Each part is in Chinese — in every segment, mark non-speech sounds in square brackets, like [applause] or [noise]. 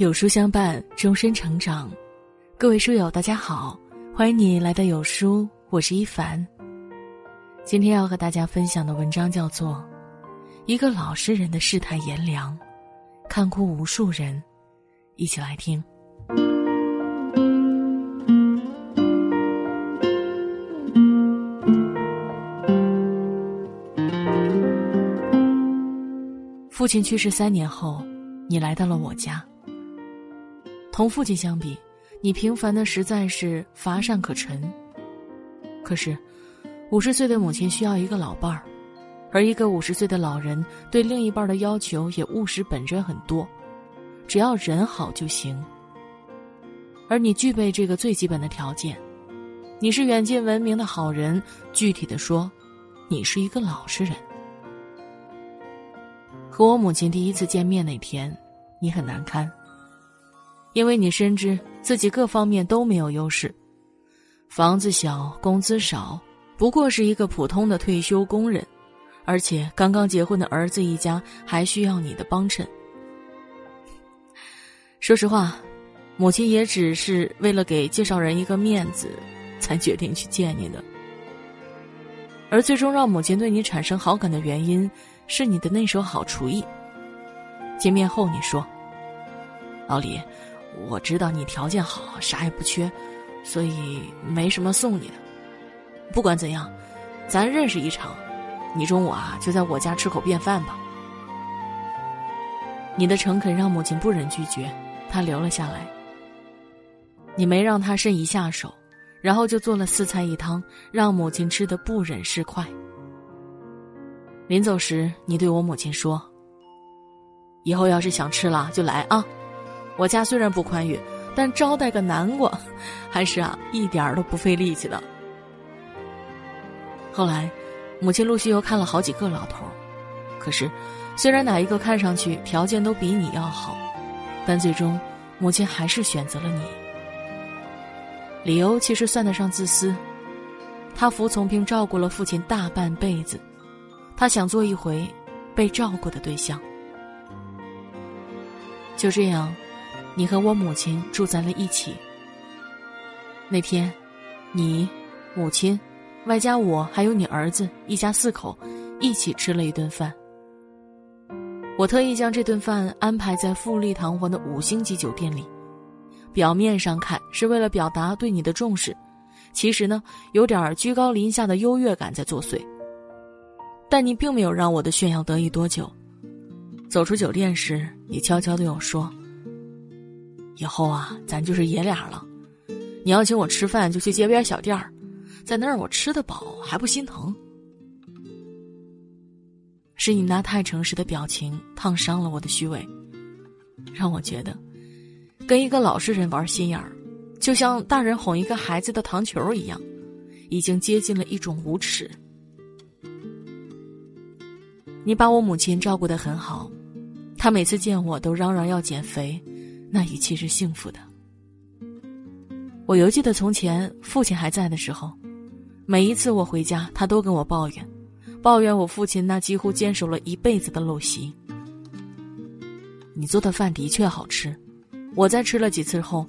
有书相伴，终身成长。各位书友，大家好，欢迎你来到有书，我是一凡。今天要和大家分享的文章叫做《一个老实人的世态炎凉》，看哭无数人。一起来听。父亲去世三年后，你来到了我家。同父亲相比，你平凡的实在是乏善可陈。可是，五十岁的母亲需要一个老伴儿，而一个五十岁的老人对另一半的要求也务实本真很多，只要人好就行。而你具备这个最基本的条件，你是远近闻名的好人。具体的说，你是一个老实人。和我母亲第一次见面那天，你很难堪。因为你深知自己各方面都没有优势，房子小，工资少，不过是一个普通的退休工人，而且刚刚结婚的儿子一家还需要你的帮衬。说实话，母亲也只是为了给介绍人一个面子，才决定去见你的。而最终让母亲对你产生好感的原因，是你的那手好厨艺。见面后你说：“老李。”我知道你条件好，啥也不缺，所以没什么送你的。不管怎样，咱认识一场，你中午啊就在我家吃口便饭吧。你的诚恳让母亲不忍拒绝，她留了下来。你没让她伸一下手，然后就做了四菜一汤，让母亲吃的不忍释筷。临走时，你对我母亲说：“以后要是想吃了就来啊。”我家虽然不宽裕，但招待个南瓜，还是啊一点儿都不费力气的。后来，母亲陆续又看了好几个老头，可是，虽然哪一个看上去条件都比你要好，但最终，母亲还是选择了你。理由其实算得上自私，他服从并照顾了父亲大半辈子，他想做一回被照顾的对象。就这样。你和我母亲住在了一起。那天，你、母亲，外加我还有你儿子，一家四口，一起吃了一顿饭。我特意将这顿饭安排在富丽堂皇的五星级酒店里，表面上看是为了表达对你的重视，其实呢，有点居高临下的优越感在作祟。但你并没有让我的炫耀得意多久。走出酒店时，你悄悄对我说。以后啊，咱就是爷俩了。你要请我吃饭，就去街边小店儿，在那儿我吃得饱还不心疼。是你那太诚实的表情烫伤了我的虚伪，让我觉得跟一个老实人玩心眼儿，就像大人哄一个孩子的糖球一样，已经接近了一种无耻。你把我母亲照顾得很好，她每次见我都嚷嚷要减肥。那语气是幸福的。我犹记得从前父亲还在的时候，每一次我回家，他都跟我抱怨，抱怨我父亲那几乎坚守了一辈子的陋习。你做的饭的确好吃，我在吃了几次后，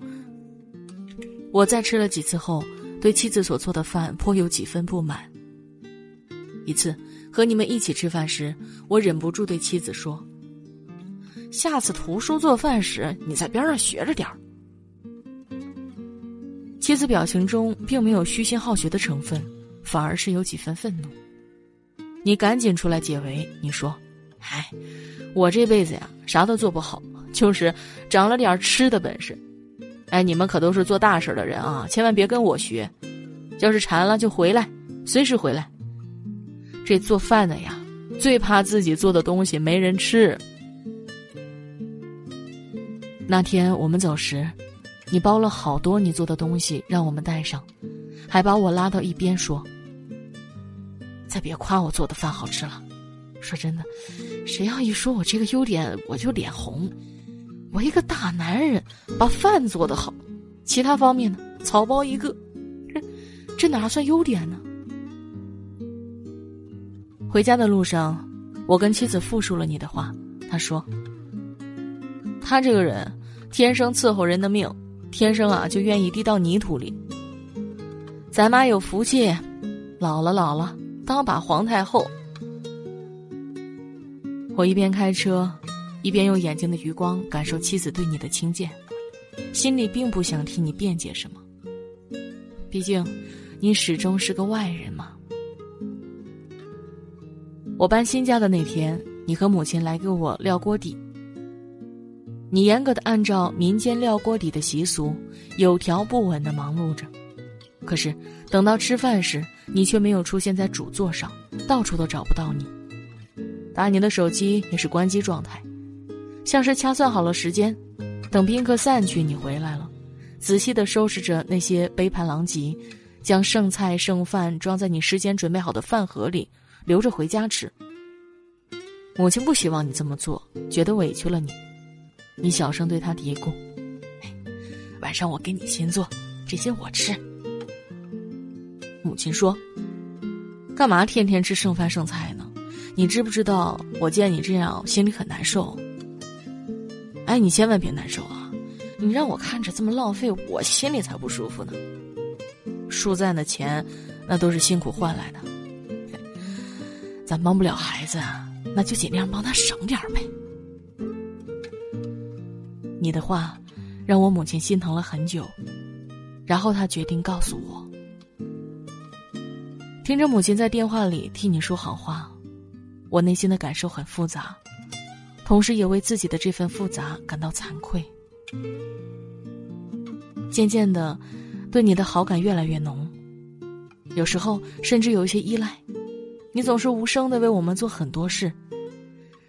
我在吃了几次后，对妻子所做的饭颇有几分不满。一次和你们一起吃饭时，我忍不住对妻子说。下次图书做饭时，你在边上学着点儿。妻子表情中并没有虚心好学的成分，反而是有几分愤怒。你赶紧出来解围，你说：“哎，我这辈子呀，啥都做不好，就是长了点吃的本事。哎，你们可都是做大事的人啊，千万别跟我学。要是馋了就回来，随时回来。这做饭的呀，最怕自己做的东西没人吃。”那天我们走时，你包了好多你做的东西让我们带上，还把我拉到一边说：“再别夸我做的饭好吃了。”说真的，谁要一说我这个优点，我就脸红。我一个大男人，把饭做得好，其他方面呢，草包一个，这 [laughs] 这哪算优点呢？回家的路上，我跟妻子复述了你的话，他说：“他这个人。”天生伺候人的命，天生啊就愿意滴到泥土里。咱妈有福气，老了老了，当把皇太后。我一边开车，一边用眼睛的余光感受妻子对你的轻贱，心里并不想替你辩解什么。毕竟，你始终是个外人嘛。我搬新家的那天，你和母亲来给我撂锅底。你严格的按照民间撂锅底的习俗，有条不紊的忙碌着。可是等到吃饭时，你却没有出现在主座上，到处都找不到你。打你的手机也是关机状态，像是掐算好了时间，等宾客散去，你回来了，仔细的收拾着那些杯盘狼藉，将剩菜剩饭装在你事先准备好的饭盒里，留着回家吃。母亲不希望你这么做，觉得委屈了你。你小声对他嘀咕：“晚上我给你先做，这些我吃。”母亲说：“干嘛天天吃剩饭剩菜呢？你知不知道我见你这样心里很难受？哎，你千万别难受啊！你让我看着这么浪费，我心里才不舒服呢。树赞的钱，那都是辛苦换来的，咱帮不了孩子，那就尽量帮他省点呗。”你的话，让我母亲心疼了很久，然后她决定告诉我。听着母亲在电话里替你说好话，我内心的感受很复杂，同时也为自己的这份复杂感到惭愧。渐渐的，对你的好感越来越浓，有时候甚至有一些依赖。你总是无声的为我们做很多事，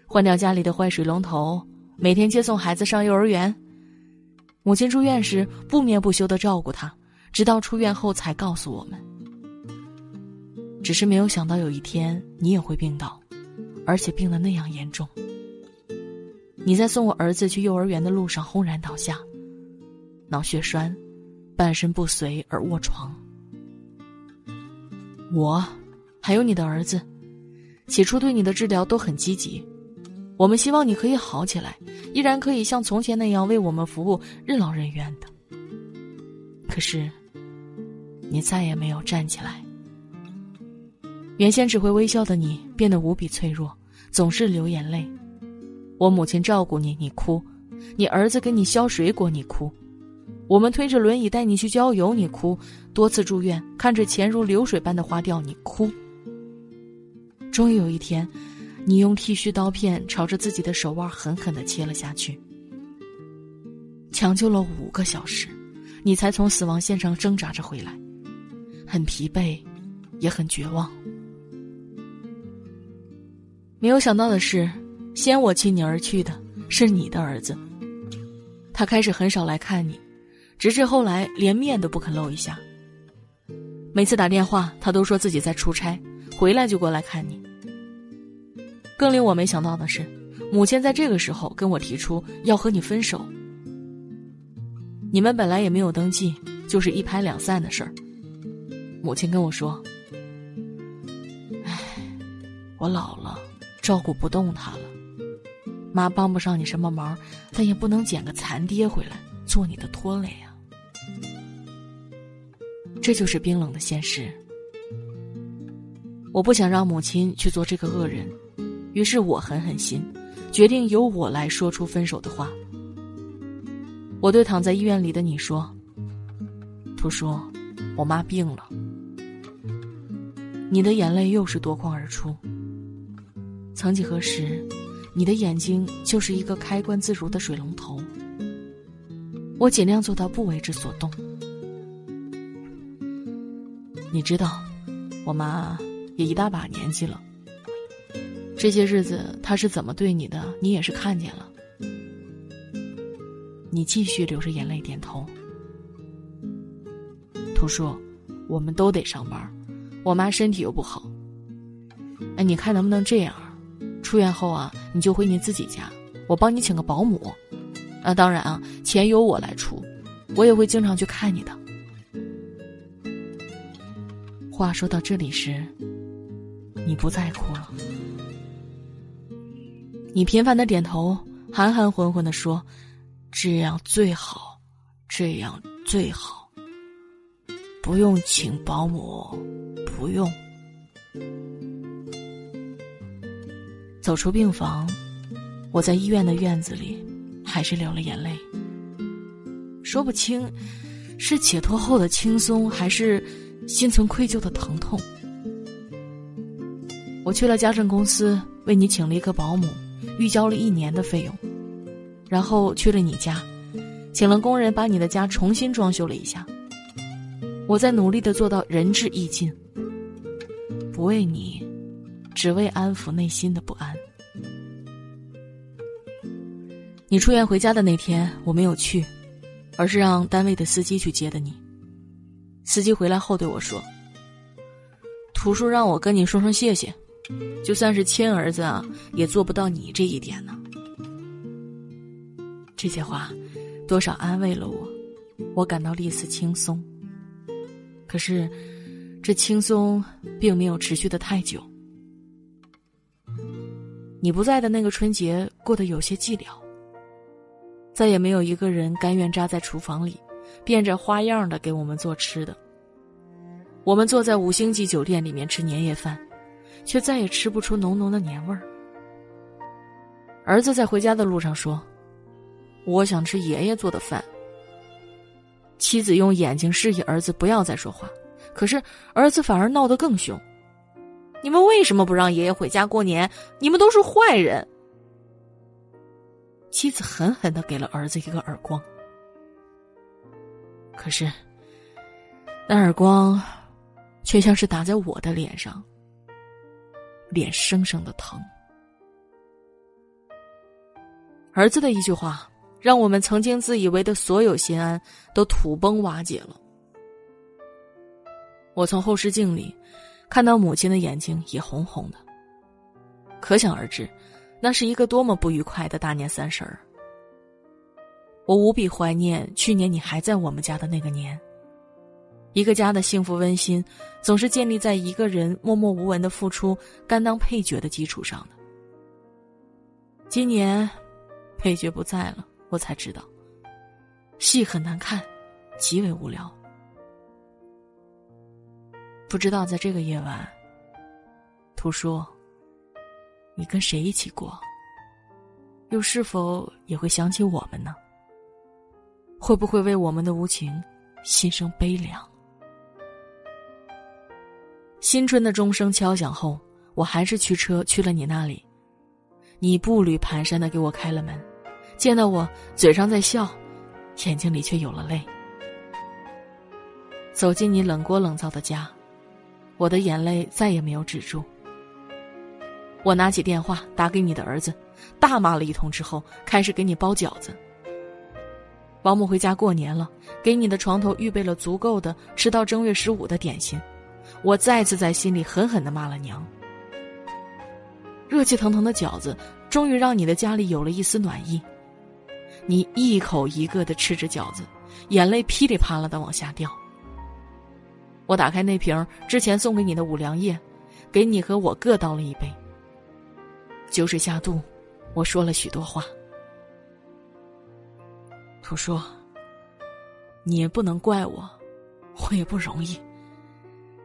换掉家里的坏水龙头。每天接送孩子上幼儿园，母亲住院时不眠不休的照顾他，直到出院后才告诉我们。只是没有想到有一天你也会病倒，而且病得那样严重。你在送我儿子去幼儿园的路上轰然倒下，脑血栓，半身不遂而卧床。我，还有你的儿子，起初对你的治疗都很积极。我们希望你可以好起来，依然可以像从前那样为我们服务，任劳任怨的。可是，你再也没有站起来。原先只会微笑的你，变得无比脆弱，总是流眼泪。我母亲照顾你，你哭；你儿子给你削水果，你哭；我们推着轮椅带你去郊游，你哭；多次住院，看着钱如流水般的花掉，你哭。终于有一天。你用剃须刀片朝着自己的手腕狠狠的切了下去，抢救了五个小时，你才从死亡线上挣扎着回来，很疲惫，也很绝望。没有想到的是，先我弃你而去的是你的儿子。他开始很少来看你，直至后来连面都不肯露一下。每次打电话，他都说自己在出差，回来就过来看你。更令我没想到的是，母亲在这个时候跟我提出要和你分手。你们本来也没有登记，就是一拍两散的事儿。母亲跟我说：“唉，我老了，照顾不动他了，妈帮不上你什么忙，但也不能捡个残爹回来做你的拖累啊。”这就是冰冷的现实。我不想让母亲去做这个恶人。于是我狠狠心，决定由我来说出分手的话。我对躺在医院里的你说：“图叔，我妈病了。”你的眼泪又是夺眶而出。曾几何时，你的眼睛就是一个开关自如的水龙头。我尽量做到不为之所动。你知道，我妈也一大把年纪了。这些日子他是怎么对你的，你也是看见了。你继续流着眼泪点头。图叔，我们都得上班，我妈身体又不好。哎，你看能不能这样？出院后啊，你就回你自己家，我帮你请个保姆。啊，当然啊，钱由我来出，我也会经常去看你的。话说到这里时，你不再哭了。你频繁的点头，含含混混的说：“这样最好，这样最好。不用请保姆，不用。走出病房，我在医院的院子里，还是流了眼泪。说不清，是解脱后的轻松，还是心存愧疚的疼痛。我去了家政公司，为你请了一个保姆，预交了一年的费用，然后去了你家，请了工人把你的家重新装修了一下。我在努力的做到仁至义尽，不为你，只为安抚内心的不安。你出院回家的那天，我没有去，而是让单位的司机去接的你。司机回来后对我说：“图叔让我跟你说声谢谢。”就算是亲儿子啊，也做不到你这一点呢。这些话，多少安慰了我，我感到了一丝轻松。可是，这轻松并没有持续的太久。你不在的那个春节过得有些寂寥，再也没有一个人甘愿扎在厨房里，变着花样的给我们做吃的。我们坐在五星级酒店里面吃年夜饭。却再也吃不出浓浓的年味儿。儿子在回家的路上说：“我想吃爷爷做的饭。”妻子用眼睛示意儿子不要再说话，可是儿子反而闹得更凶：“你们为什么不让爷爷回家过年？你们都是坏人！”妻子狠狠的给了儿子一个耳光，可是那耳光却像是打在我的脸上。脸生生的疼。儿子的一句话，让我们曾经自以为的所有心安都土崩瓦解了。我从后视镜里看到母亲的眼睛也红红的，可想而知，那是一个多么不愉快的大年三十儿。我无比怀念去年你还在我们家的那个年。一个家的幸福温馨，总是建立在一个人默默无闻的付出、甘当配角的基础上的。今年，配角不在了，我才知道，戏很难看，极为无聊。不知道在这个夜晚，图叔，你跟谁一起过？又是否也会想起我们呢？会不会为我们的无情，心生悲凉？新春的钟声敲响后，我还是驱车去了你那里。你步履蹒跚的给我开了门，见到我，嘴上在笑，眼睛里却有了泪。走进你冷锅冷灶的家，我的眼泪再也没有止住。我拿起电话打给你的儿子，大骂了一通之后，开始给你包饺子。保姆回家过年了，给你的床头预备了足够的吃到正月十五的点心。我再次在心里狠狠的骂了娘。热气腾腾的饺子终于让你的家里有了一丝暖意。你一口一个的吃着饺子，眼泪噼里啪啦的往下掉。我打开那瓶之前送给你的五粮液，给你和我各倒了一杯。酒水下肚，我说了许多话。图叔，你也不能怪我，我也不容易。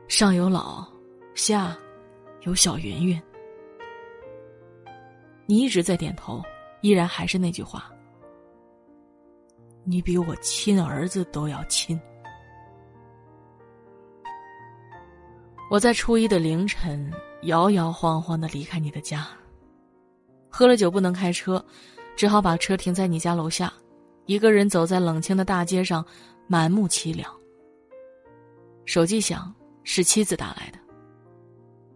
上有老，下有小云云。你一直在点头，依然还是那句话：你比我亲儿子都要亲。我在初一的凌晨摇摇晃晃的离开你的家，喝了酒不能开车，只好把车停在你家楼下，一个人走在冷清的大街上，满目凄凉。手机响。是妻子打来的。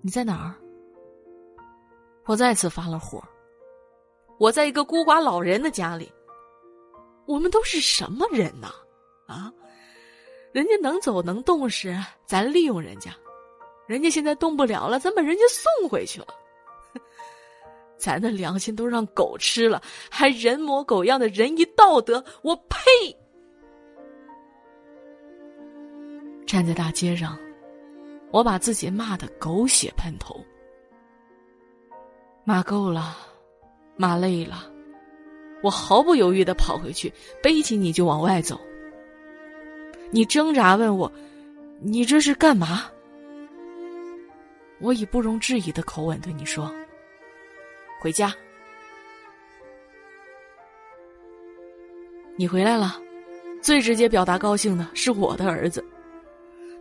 你在哪儿？我再次发了火。我在一个孤寡老人的家里。我们都是什么人呐？啊，人家能走能动时，咱利用人家；人家现在动不了了，咱把人家送回去了。[laughs] 咱的良心都让狗吃了，还人模狗样的仁义道德，我呸！站在大街上。我把自己骂得狗血喷头，骂够了，骂累了，我毫不犹豫的跑回去，背起你就往外走。你挣扎问我：“你这是干嘛？”我以不容置疑的口吻对你说：“回家。”你回来了，最直接表达高兴的是我的儿子，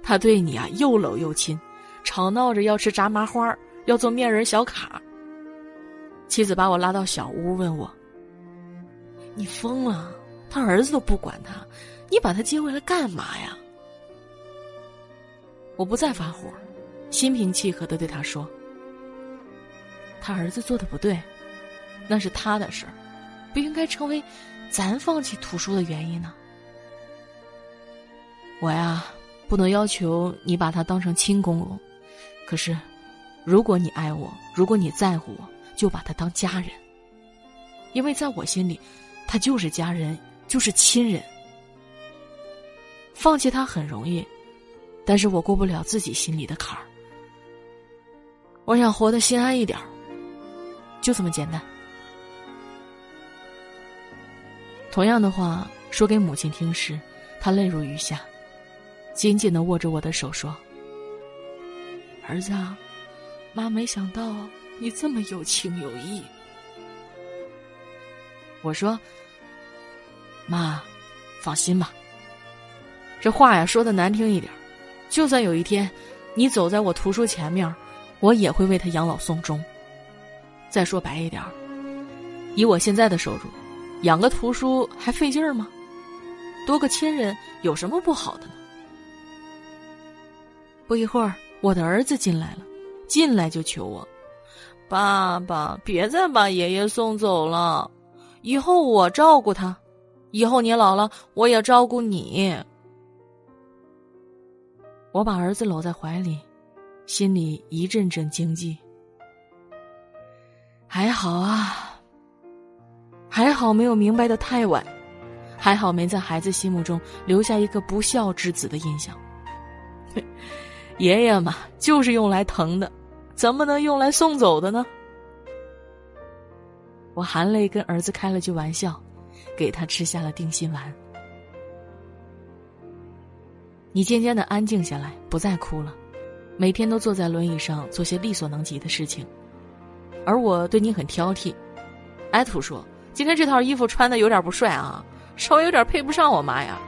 他对你啊又搂又亲，吵闹着要吃炸麻花，要做面人小卡。妻子把我拉到小屋，问我：“你疯了？他儿子都不管他，你把他接回来干嘛呀？”我不再发火。心平气和的对他说：“他儿子做的不对，那是他的事儿，不应该成为咱放弃图书的原因呢。我呀，不能要求你把他当成亲公公，可是，如果你爱我，如果你在乎我，就把他当家人。因为在我心里，他就是家人，就是亲人。放弃他很容易，但是我过不了自己心里的坎儿。”我想活得心安一点就这么简单。同样的话说给母亲听时，她泪如雨下，紧紧的握着我的手说：“儿子，妈没想到你这么有情有义。”我说：“妈，放心吧。这话呀说的难听一点，就算有一天你走在我图书前面。”我也会为他养老送终。再说白一点以我现在的收入，养个图书还费劲儿吗？多个亲人有什么不好的呢？不一会儿，我的儿子进来了，进来就求我：“爸爸，别再把爷爷送走了，以后我照顾他，以后你老了，我也照顾你。”我把儿子搂在怀里。心里一阵阵惊悸，还好啊，还好没有明白的太晚，还好没在孩子心目中留下一个不孝之子的印象。爷爷嘛，就是用来疼的，怎么能用来送走的呢？我含泪跟儿子开了句玩笑，给他吃下了定心丸。你渐渐的安静下来，不再哭了。每天都坐在轮椅上做些力所能及的事情，而我对你很挑剔。艾，图说，今天这套衣服穿的有点不帅啊，稍微有点配不上我妈呀。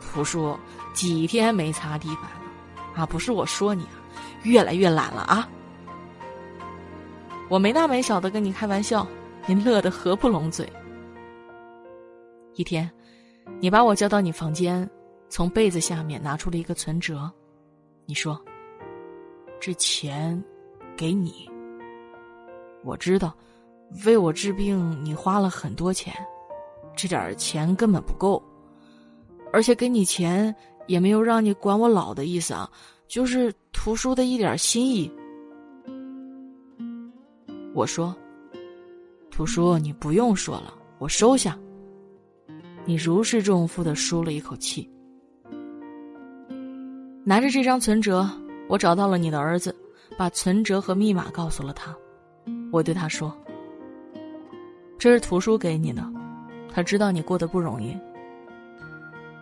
图叔，几天没擦地板啊？不是我说你，越来越懒了啊。我没大没小的跟你开玩笑，您乐得合不拢嘴。一天，你把我叫到你房间，从被子下面拿出了一个存折，你说。这钱，给你。我知道，为我治病你花了很多钱，这点钱根本不够，而且给你钱也没有让你管我老的意思啊，就是图书的一点心意。我说，图书你不用说了，我收下。你如释重负的舒了一口气，拿着这张存折。我找到了你的儿子，把存折和密码告诉了他。我对他说：“这是图书给你的，他知道你过得不容易。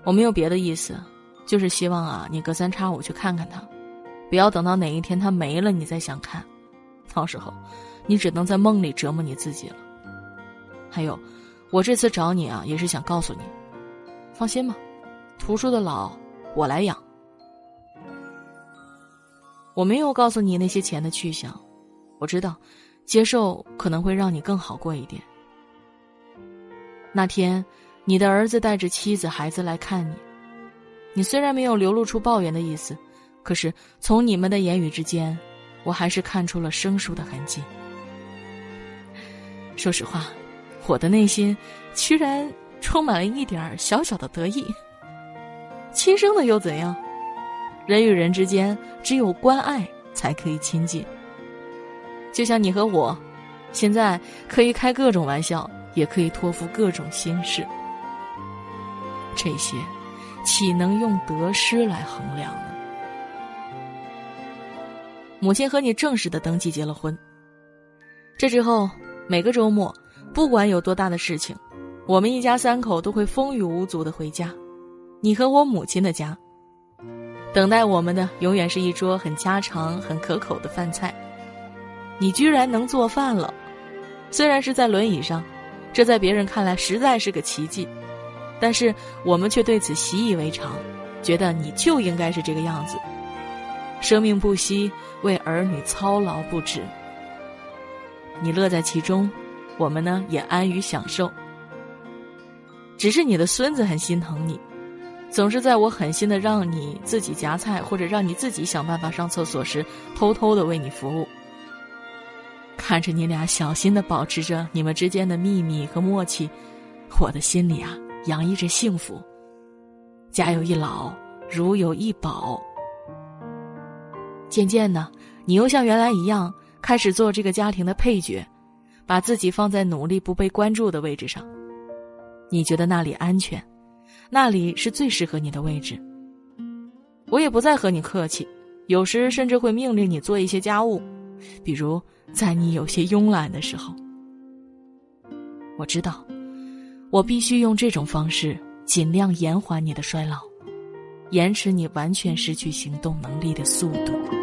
我没有别的意思，就是希望啊，你隔三差五去看看他，不要等到哪一天他没了你再想看，到时候你只能在梦里折磨你自己了。还有，我这次找你啊，也是想告诉你，放心吧，图书的老我来养。”我没有告诉你那些钱的去向，我知道，接受可能会让你更好过一点。那天，你的儿子带着妻子、孩子来看你，你虽然没有流露出抱怨的意思，可是从你们的言语之间，我还是看出了生疏的痕迹。说实话，我的内心居然充满了一点小小的得意。亲生的又怎样？人与人之间，只有关爱才可以亲近。就像你和我，现在可以开各种玩笑，也可以托付各种心事。这些，岂能用得失来衡量呢？母亲和你正式的登记结了婚。这之后，每个周末，不管有多大的事情，我们一家三口都会风雨无阻的回家。你和我母亲的家，等待我们的永远是一桌很家常、很可口的饭菜。你居然能做饭了，虽然是在轮椅上，这在别人看来实在是个奇迹，但是我们却对此习以为常，觉得你就应该是这个样子。生命不息，为儿女操劳不止。你乐在其中，我们呢也安于享受。只是你的孙子很心疼你。总是在我狠心的让你自己夹菜，或者让你自己想办法上厕所时，偷偷的为你服务。看着你俩小心的保持着你们之间的秘密和默契，我的心里啊洋溢着幸福。家有一老，如有一宝。渐渐的，你又像原来一样，开始做这个家庭的配角，把自己放在努力不被关注的位置上。你觉得那里安全？那里是最适合你的位置。我也不再和你客气，有时甚至会命令你做一些家务，比如在你有些慵懒的时候。我知道，我必须用这种方式尽量延缓你的衰老，延迟你完全失去行动能力的速度。